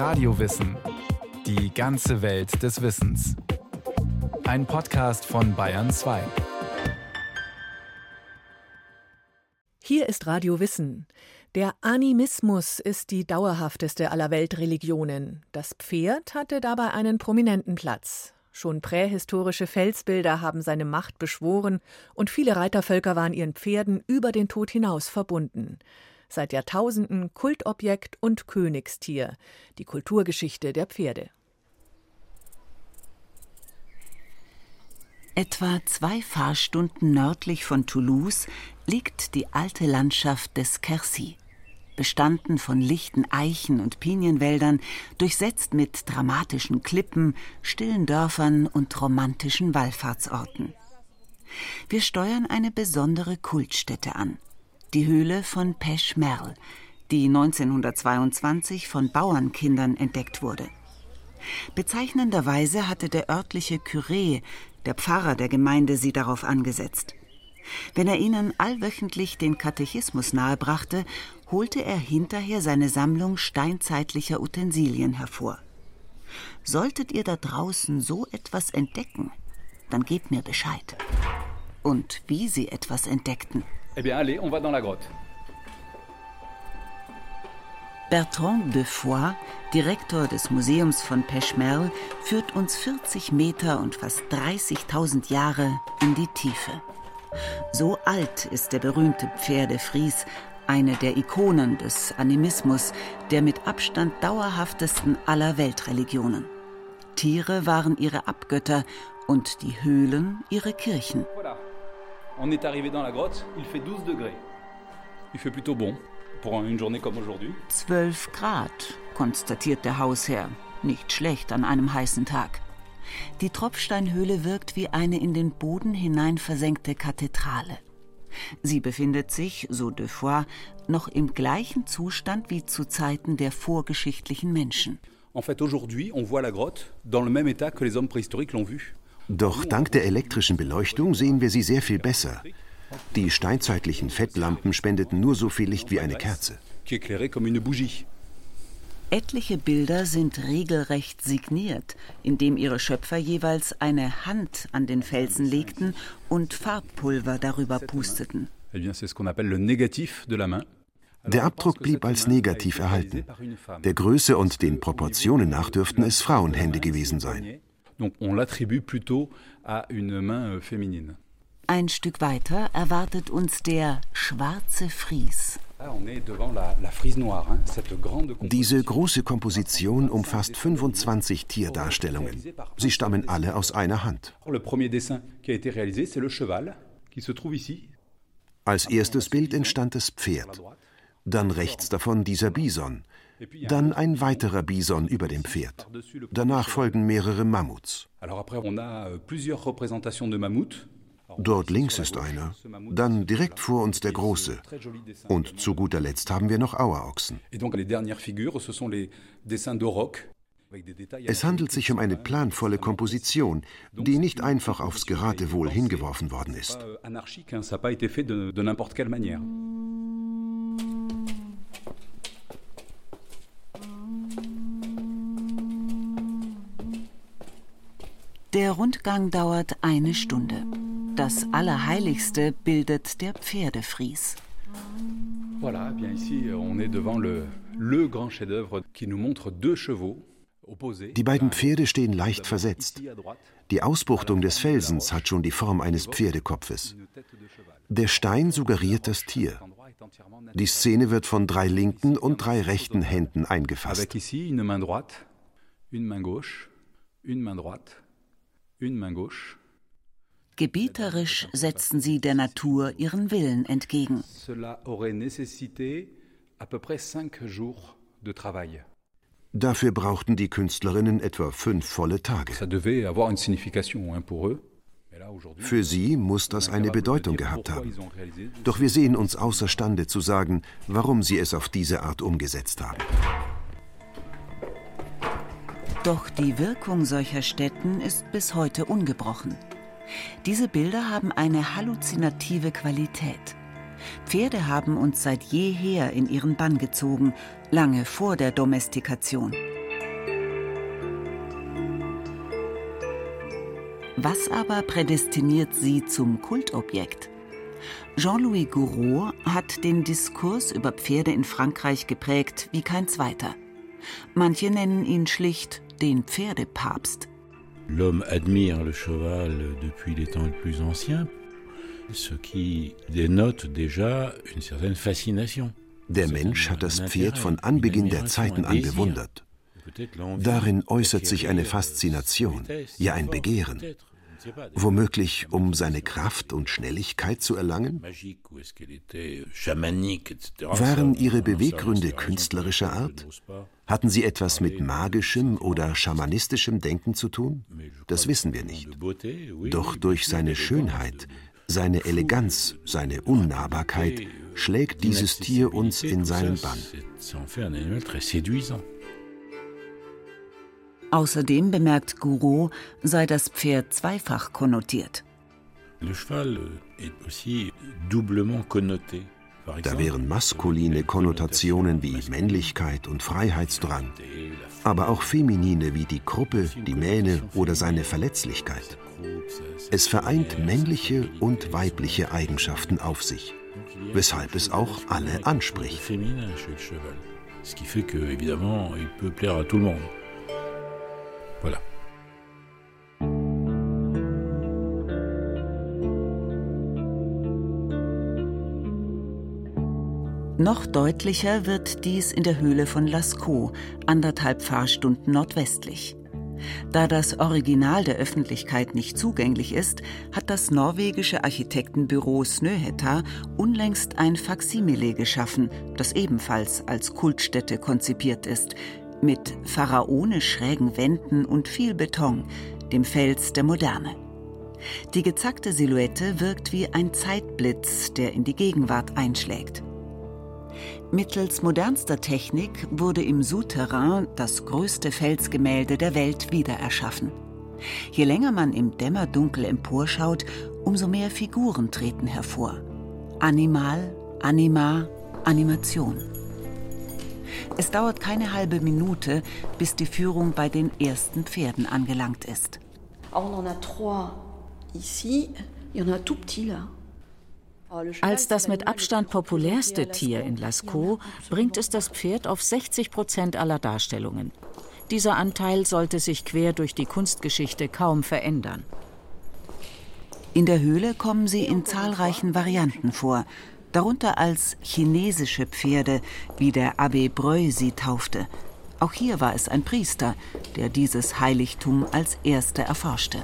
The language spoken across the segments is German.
Radiowissen. Die ganze Welt des Wissens. Ein Podcast von Bayern 2. Hier ist Radio Wissen. Der Animismus ist die dauerhafteste aller Weltreligionen. Das Pferd hatte dabei einen prominenten Platz. Schon prähistorische Felsbilder haben seine Macht beschworen und viele Reitervölker waren ihren Pferden über den Tod hinaus verbunden. Seit Jahrtausenden Kultobjekt und Königstier. Die Kulturgeschichte der Pferde. Etwa zwei Fahrstunden nördlich von Toulouse liegt die alte Landschaft des Quercy bestanden von lichten Eichen und Pinienwäldern, durchsetzt mit dramatischen Klippen, stillen Dörfern und romantischen Wallfahrtsorten. Wir steuern eine besondere Kultstätte an, die Höhle von Pechmerl, die 1922 von Bauernkindern entdeckt wurde. Bezeichnenderweise hatte der örtliche Curé, der Pfarrer der Gemeinde, sie darauf angesetzt. Wenn er ihnen allwöchentlich den Katechismus nahebrachte, holte er hinterher seine Sammlung steinzeitlicher Utensilien hervor. Solltet ihr da draußen so etwas entdecken, dann gebt mir Bescheid. Und wie sie etwas entdeckten. Eh bien, allez, on va dans la grotte. Bertrand de Foix, Direktor des Museums von Pechmerl, führt uns 40 Meter und fast 30.000 Jahre in die Tiefe. So alt ist der berühmte Pferdefries, eine der Ikonen des Animismus, der mit Abstand dauerhaftesten aller Weltreligionen. Tiere waren ihre Abgötter und die Höhlen ihre Kirchen. On est arrivé dans la grotte, il fait 12 degrés. Il fait plutôt bon pour une journée comme aujourd'hui. 12 Grad, konstatiert der Hausherr. Nicht schlecht an einem heißen Tag. Die Tropfsteinhöhle wirkt wie eine in den Boden hinein versenkte Kathedrale. Sie befindet sich, so de Foix, noch im gleichen Zustand wie zu Zeiten der vorgeschichtlichen Menschen. En fait, aujourd'hui, on voit la grotte dans le même état que les hommes préhistoriques l'ont vue. Doch dank der elektrischen Beleuchtung sehen wir sie sehr viel besser. Die steinzeitlichen Fettlampen spendeten nur so viel Licht wie eine Kerze. Etliche Bilder sind regelrecht signiert, indem ihre Schöpfer jeweils eine Hand an den Felsen legten und Farbpulver darüber pusteten. Eh. Der Abdruck blieb als negativ erhalten. Der Größe und den Proportionen nach dürften es Frauenhände gewesen sein. Donc, on l'attribue plutôt à une main euh, féminine. Ein Stück weiter erwartet uns der schwarze Fries. Diese große Komposition umfasst 25 Tierdarstellungen. Sie stammen alle aus einer Hand. Le premier dessin qui a été réalisé, c'est le cheval qui se trouve ici. Als erstes Bild entstand das Pferd. Dann rechts davon dieser Bison. Dann ein weiterer Bison über dem Pferd. Danach folgen mehrere Mammuts. Euh. Dort links ist einer. Dann direkt vor uns der große. Und zu guter Letzt haben wir noch Auerochsen. Es handelt sich um eine planvolle Komposition, die nicht einfach aufs Geratewohl hingeworfen worden ist. Der Rundgang dauert eine Stunde. Das Allerheiligste bildet der Pferdefries. Voilà, bien ici, on est devant le, le grand chef-d'œuvre qui nous montre deux chevaux. Die beiden Pferde stehen leicht versetzt. Die Ausbuchtung des Felsens hat schon die Form eines Pferdekopfes. Der Stein suggeriert das Tier. Die Szene wird von drei linken und drei rechten Händen eingefasst. Gebieterisch setzten sie der Natur ihren Willen entgegen. Dafür brauchten die Künstlerinnen etwa fünf volle Tage. Für sie muss das eine Bedeutung gehabt haben. Doch wir sehen uns außerstande zu sagen, warum sie es auf diese Art umgesetzt haben. Doch die Wirkung solcher Stätten ist bis heute ungebrochen. Diese Bilder haben eine halluzinative Qualität. Pferde haben uns seit jeher in ihren Bann gezogen, lange vor der Domestikation. Was aber prädestiniert sie zum Kultobjekt? Jean-Louis Gouraud hat den Diskurs über Pferde in Frankreich geprägt wie kein zweiter. Manche nennen ihn schlicht den Pferdepapst. L'homme admire le cheval depuis les temps les plus anciens, ce qui dénote déjà une certaine fascination. Der Mensch hat das Pferd von Anbeginn der Zeiten an bewundert. Darin äußert sich eine Faszination, ja ein Begehren. Womöglich, um seine Kraft und Schnelligkeit zu erlangen? Waren ihre Beweggründe künstlerischer Art? Hatten sie etwas mit magischem oder schamanistischem Denken zu tun? Das wissen wir nicht. Doch durch seine Schönheit, seine Eleganz, seine Unnahbarkeit schlägt dieses Tier uns in seinen Bann. Außerdem bemerkt Gouraud, sei das Pferd zweifach konnotiert. Da wären maskuline Konnotationen wie Männlichkeit und Freiheitsdrang, aber auch feminine wie die Kruppe, die Mähne oder seine Verletzlichkeit. Es vereint männliche und weibliche Eigenschaften auf sich, weshalb es auch alle anspricht. Ce qui fait que, évidemment, il peut plaire à tout le monde. Voilà. Noch deutlicher wird dies in der Höhle von Lascaux, anderthalb Fahrstunden nordwestlich. Da das Original der Öffentlichkeit nicht zugänglich ist, hat das norwegische Architektenbüro Snøhetta unlängst ein Faksimile geschaffen, das ebenfalls als Kultstätte konzipiert ist, mit pharaonisch schrägen Wänden und viel Beton, dem Fels der Moderne. Die gezackte Silhouette wirkt wie ein Zeitblitz, der in die Gegenwart einschlägt. Mittels modernster Technik wurde im Souterrain das größte Felsgemälde der Welt wiedererschaffen. Je länger man im Dämmerdunkel emporschaut, umso mehr Figuren treten hervor. Animal, Anima, Animation. Es dauert keine halbe Minute, bis die Führung bei den ersten Pferden angelangt ist. Als das mit Abstand populärste Tier in Lascaux bringt es das Pferd auf 60 Prozent aller Darstellungen. Dieser Anteil sollte sich quer durch die Kunstgeschichte kaum verändern. In der Höhle kommen sie in zahlreichen Varianten vor, darunter als chinesische Pferde, wie der Abbé Breu sie taufte. Auch hier war es ein Priester, der dieses Heiligtum als erster erforschte.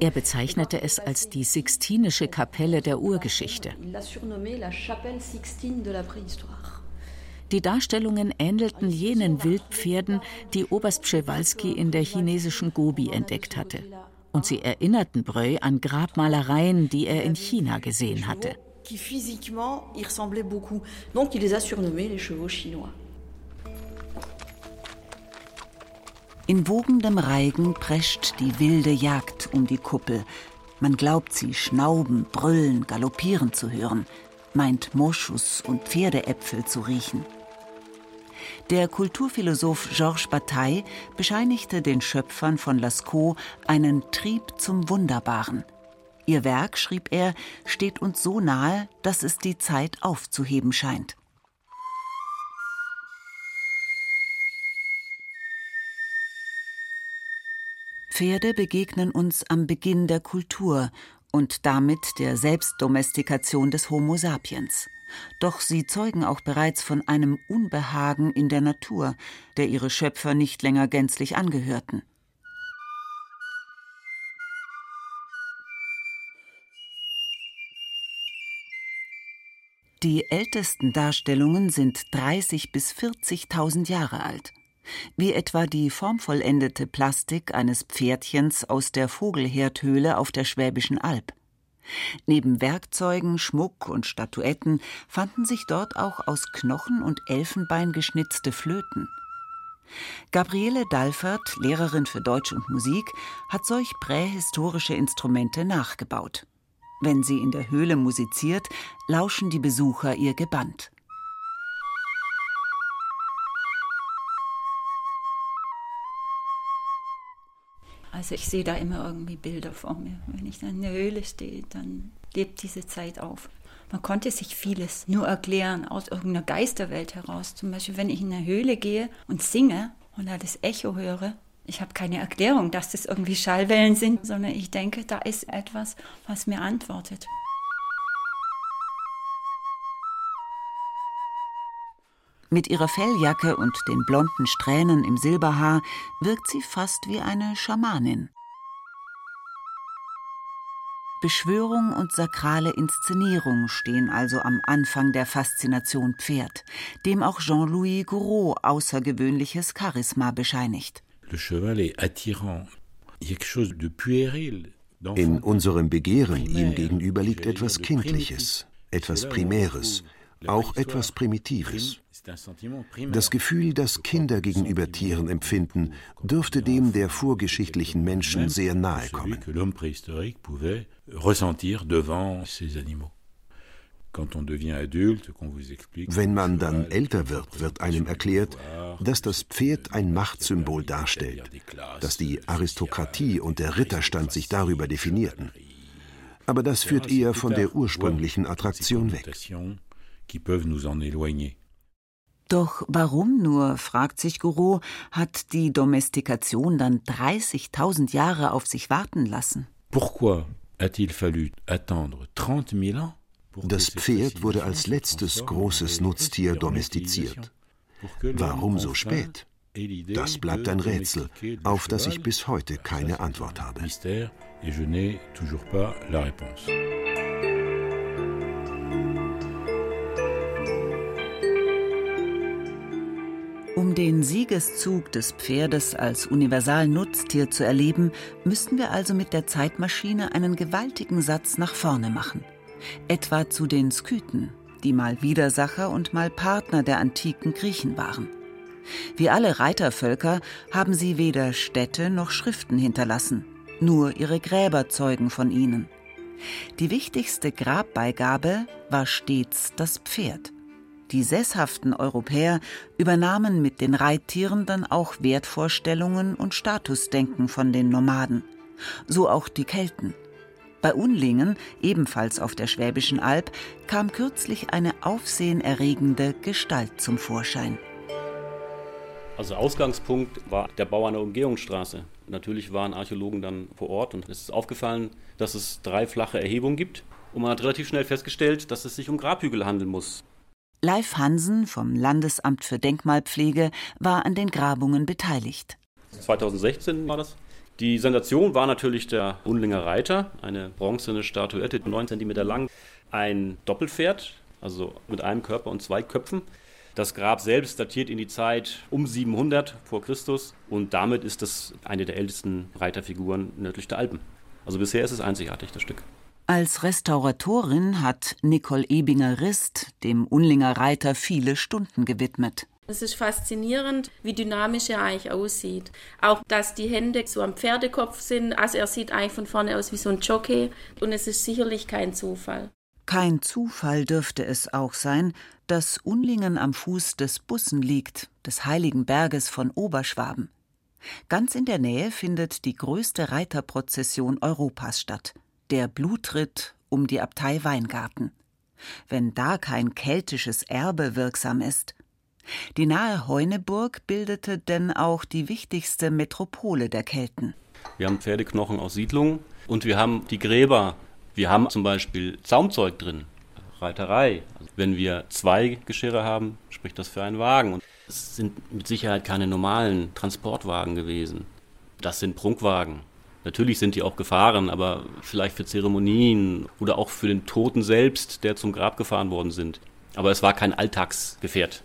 Er bezeichnete es als die Sixtinische Kapelle der Urgeschichte. Die Darstellungen ähnelten jenen Wildpferden, die Oberst Przewalski in der chinesischen Gobi entdeckt hatte und sie erinnerten Breu an Grabmalereien, die er in China gesehen hatte. In wogendem Reigen prescht die wilde Jagd um die Kuppel. Man glaubt sie schnauben, brüllen, galoppieren zu hören, meint Moschus und Pferdeäpfel zu riechen. Der Kulturphilosoph Georges Bataille bescheinigte den Schöpfern von Lascaux einen Trieb zum Wunderbaren. Ihr Werk, schrieb er, steht uns so nahe, dass es die Zeit aufzuheben scheint. Pferde begegnen uns am Beginn der Kultur und damit der Selbstdomestikation des Homo sapiens. Doch sie zeugen auch bereits von einem Unbehagen in der Natur, der ihre Schöpfer nicht länger gänzlich angehörten. Die ältesten Darstellungen sind 30 bis 40.000 Jahre alt, wie etwa die formvollendete Plastik eines Pferdchens aus der Vogelherdhöhle auf der Schwäbischen Alb. Neben Werkzeugen, Schmuck und Statuetten fanden sich dort auch aus Knochen und Elfenbein geschnitzte Flöten. Gabriele Dalfert, Lehrerin für Deutsch und Musik, hat solch prähistorische Instrumente nachgebaut. Wenn sie in der Höhle musiziert, lauschen die Besucher ihr gebannt. Also ich sehe da immer irgendwie Bilder vor mir. Wenn ich da in der Höhle stehe, dann lebt diese Zeit auf. Man konnte sich vieles nur erklären aus irgendeiner Geisterwelt heraus. Zum Beispiel, wenn ich in eine Höhle gehe und singe und da das Echo höre, ich habe keine Erklärung, dass das irgendwie Schallwellen sind, sondern ich denke, da ist etwas, was mir antwortet. Mit ihrer Felljacke und den blonden Strähnen im Silberhaar wirkt sie fast wie eine Schamanin. Beschwörung und sakrale Inszenierung stehen also am Anfang der Faszination Pferd, dem auch Jean-Louis Gouraud außergewöhnliches Charisma bescheinigt. In unserem Begehren ihm gegenüber liegt etwas Kindliches, etwas Primäres, auch etwas Primitives. Das Gefühl, das Kinder gegenüber Tieren empfinden, dürfte dem der vorgeschichtlichen Menschen sehr nahe kommen. Wenn man dann älter wird, wird einem erklärt, dass das Pferd ein Machtsymbol darstellt, dass die Aristokratie und der Ritterstand sich darüber definierten. Aber das führt eher von der ursprünglichen Attraktion weg qui peuvent nous en éloigner. Doch warum nur, fragt sich Gouraud, hat die Domestikation dann 30.000 Jahre auf sich warten lassen? Pourquoi a-t-il fallu attendre 30 000 ans? Das Pferd wurde als letztes großes Nutztier domestiziert. Warum so spät? Das bleibt ein Rätsel, auf das ich bis heute keine Antwort habe. Den Siegeszug des Pferdes als Universalnutztier zu erleben, müssten wir also mit der Zeitmaschine einen gewaltigen Satz nach vorne machen. Etwa zu den Skythen, die mal Widersacher und mal Partner der antiken Griechen waren. Wie alle Reitervölker haben sie weder Städte noch Schriften hinterlassen, nur ihre Gräber zeugen von ihnen. Die wichtigste Grabbeigabe war stets das Pferd. Die sesshaften Europäer übernahmen mit den Reittieren dann auch Wertvorstellungen und Statusdenken von den Nomaden. So auch die Kelten. Bei Unlingen, ebenfalls auf der Schwäbischen Alb, kam kürzlich eine aufsehenerregende Gestalt zum Vorschein. Also Ausgangspunkt war der Bau einer Umgehungsstraße. Natürlich waren Archäologen dann vor Ort und es ist aufgefallen, dass es drei flache Erhebungen gibt. Und man hat relativ schnell festgestellt, dass es sich um Grabhügel handeln muss. Leif Hansen vom Landesamt für Denkmalpflege war an den Grabungen beteiligt. 2016 war das. Die Sensation war natürlich der Unlinger Reiter, eine bronzene Statuette, 9 cm lang, ein Doppelpferd, also mit einem Körper und zwei Köpfen. Das Grab selbst datiert in die Zeit um 700 vor Christus und damit ist es eine der ältesten Reiterfiguren nördlich der Alpen. Also bisher ist es einzigartig, das Stück. Als Restauratorin hat Nicole Ebinger-Rist dem Unlinger Reiter viele Stunden gewidmet. Es ist faszinierend, wie dynamisch er eigentlich aussieht. Auch, dass die Hände so am Pferdekopf sind. Also er sieht eigentlich von vorne aus wie so ein Jockey. Und es ist sicherlich kein Zufall. Kein Zufall dürfte es auch sein, dass Unlingen am Fuß des Bussen liegt, des heiligen Berges von Oberschwaben. Ganz in der Nähe findet die größte Reiterprozession Europas statt – der Blutritt um die Abtei Weingarten. Wenn da kein keltisches Erbe wirksam ist. Die nahe Heuneburg bildete denn auch die wichtigste Metropole der Kelten. Wir haben Pferdeknochen aus Siedlungen und wir haben die Gräber. Wir haben zum Beispiel Zaumzeug drin, Reiterei. Also wenn wir zwei Geschirre haben, spricht das für einen Wagen. Und es sind mit Sicherheit keine normalen Transportwagen gewesen. Das sind Prunkwagen. Natürlich sind die auch gefahren, aber vielleicht für Zeremonien oder auch für den Toten selbst, der zum Grab gefahren worden sind. Aber es war kein Alltagsgefährt.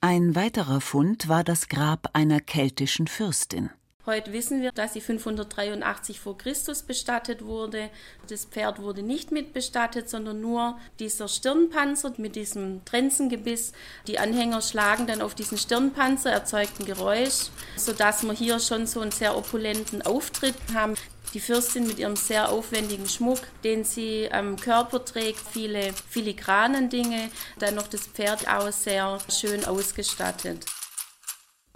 Ein weiterer Fund war das Grab einer keltischen Fürstin. Heute wissen wir, dass sie 583 vor Christus bestattet wurde. Das Pferd wurde nicht mit bestattet, sondern nur dieser Stirnpanzer mit diesem Trenzengebiss. Die Anhänger schlagen dann auf diesen Stirnpanzer, erzeugt ein Geräusch, sodass wir hier schon so einen sehr opulenten Auftritt haben. Die Fürstin mit ihrem sehr aufwendigen Schmuck, den sie am Körper trägt, viele filigranen Dinge, dann noch das Pferd auch sehr schön ausgestattet.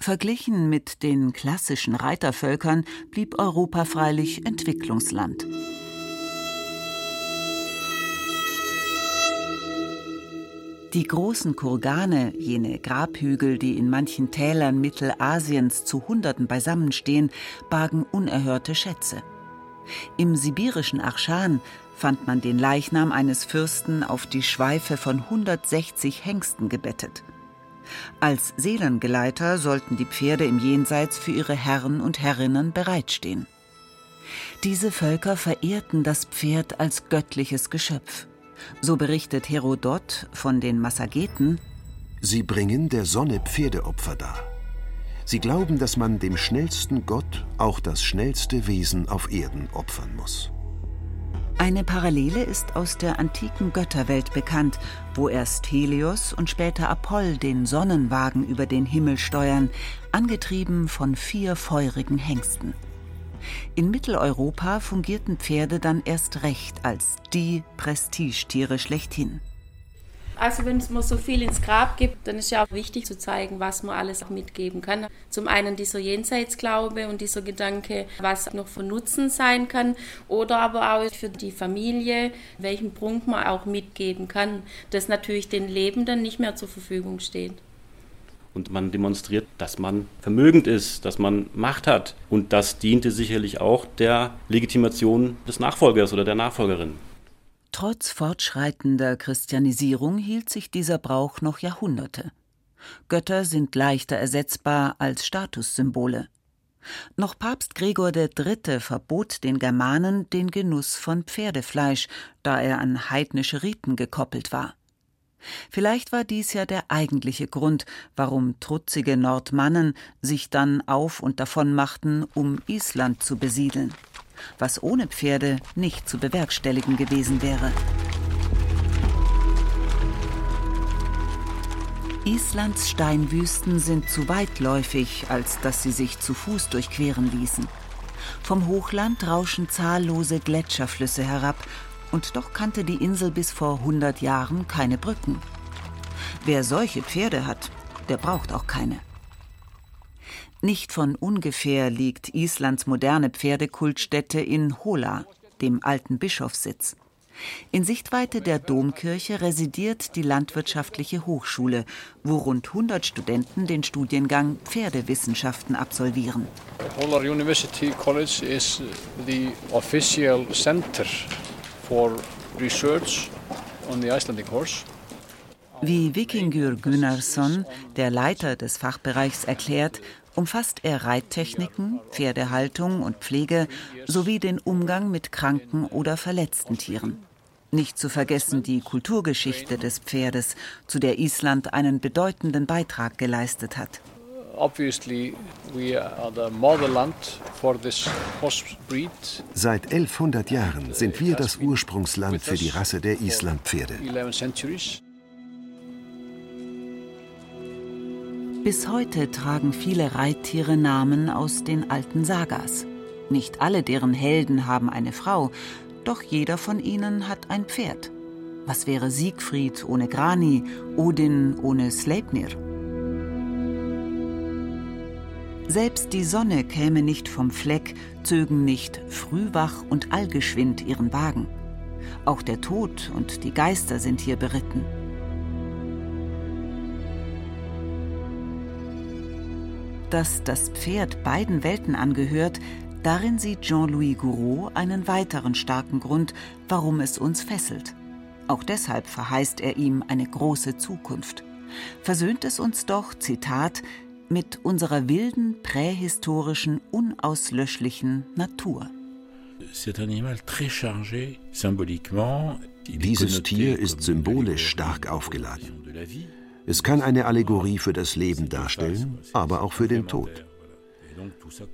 Verglichen mit den klassischen Reitervölkern blieb Europa freilich Entwicklungsland. Die großen Kurgane, jene Grabhügel, die in manchen Tälern Mittelasiens zu Hunderten beisammenstehen, bargen unerhörte Schätze. Im sibirischen Arschan fand man den Leichnam eines Fürsten auf die Schweife von 160 Hengsten gebettet. Als Seelengeleiter sollten die Pferde im Jenseits für ihre Herren und Herrinnen bereitstehen. Diese Völker verehrten das Pferd als göttliches Geschöpf. So berichtet Herodot von den Massageten. Sie bringen der Sonne Pferdeopfer dar. Sie glauben, dass man dem schnellsten Gott auch das schnellste Wesen auf Erden opfern muss. Eine Parallele ist aus der antiken Götterwelt bekannt, wo erst Helios und später Apoll den Sonnenwagen über den Himmel steuern, angetrieben von vier feurigen Hengsten. In Mitteleuropa fungierten Pferde dann erst recht als die Prestigetiere schlechthin. Also wenn es mir so viel ins Grab gibt, dann ist ja auch wichtig zu zeigen, was man alles auch mitgeben kann. Zum einen dieser Jenseitsglaube und dieser Gedanke, was noch von Nutzen sein kann oder aber auch für die Familie, welchen Prunk man auch mitgeben kann, das natürlich den Lebenden nicht mehr zur Verfügung steht. Und man demonstriert, dass man vermögend ist, dass man Macht hat. Und das diente sicherlich auch der Legitimation des Nachfolgers oder der Nachfolgerin. Trotz fortschreitender Christianisierung hielt sich dieser Brauch noch Jahrhunderte. Götter sind leichter ersetzbar als Statussymbole. Noch Papst Gregor III. verbot den Germanen den Genuss von Pferdefleisch, da er an heidnische Riten gekoppelt war. Vielleicht war dies ja der eigentliche Grund, warum trutzige Nordmannen sich dann auf und davon machten, um Island zu besiedeln was ohne Pferde nicht zu bewerkstelligen gewesen wäre. Islands Steinwüsten sind zu weitläufig, als dass sie sich zu Fuß durchqueren ließen. Vom Hochland rauschen zahllose Gletscherflüsse herab, und doch kannte die Insel bis vor 100 Jahren keine Brücken. Wer solche Pferde hat, der braucht auch keine. Nicht von ungefähr liegt Islands moderne Pferdekultstätte in Hola, dem alten Bischofssitz. In Sichtweite der Domkirche residiert die Landwirtschaftliche Hochschule, wo rund 100 Studenten den Studiengang Pferdewissenschaften absolvieren. Holar University College is the official center for research on the Icelandic horse. Wie Vikingur Gunnarsson, der Leiter des Fachbereichs, erklärt, umfasst er Reittechniken, Pferdehaltung und Pflege sowie den Umgang mit kranken oder verletzten Tieren. Nicht zu vergessen die Kulturgeschichte des Pferdes, zu der Island einen bedeutenden Beitrag geleistet hat. Seit 1100 Jahren sind wir das Ursprungsland für die Rasse der Islandpferde. Bis heute tragen viele Reittiere Namen aus den alten Sagas. Nicht alle deren Helden haben eine Frau, doch jeder von ihnen hat ein Pferd. Was wäre Siegfried ohne Grani, Odin ohne Sleipnir? Selbst die Sonne käme nicht vom Fleck, zögen nicht frühwach und allgeschwind ihren Wagen. Auch der Tod und die Geister sind hier beritten. Dass das Pferd beiden Welten angehört, darin sieht Jean-Louis Gouraud einen weiteren starken Grund, warum es uns fesselt. Auch deshalb verheißt er ihm eine große Zukunft. Versöhnt es uns doch, Zitat, mit unserer wilden, prähistorischen, unauslöschlichen Natur. Dieses Tier ist symbolisch stark aufgeladen. Es kann eine Allegorie für das Leben darstellen, aber auch für den Tod.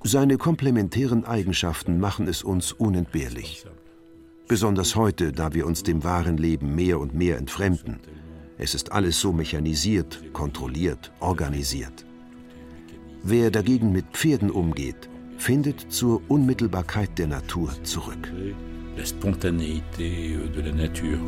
Seine komplementären Eigenschaften machen es uns unentbehrlich. Besonders heute, da wir uns dem wahren Leben mehr und mehr entfremden. Es ist alles so mechanisiert, kontrolliert, organisiert. Wer dagegen mit Pferden umgeht, findet zur Unmittelbarkeit der Natur zurück. La spontanéité de la nature.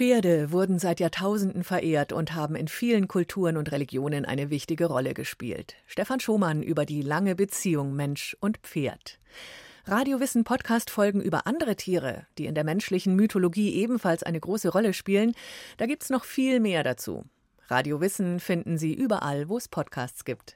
Pferde wurden seit Jahrtausenden verehrt und haben in vielen Kulturen und Religionen eine wichtige Rolle gespielt. Stefan Schomann über die lange Beziehung Mensch und Pferd. Radiowissen Podcast Folgen über andere Tiere, die in der menschlichen Mythologie ebenfalls eine große Rolle spielen. Da gibt's noch viel mehr dazu. Radio Wissen finden Sie überall, wo es Podcasts gibt.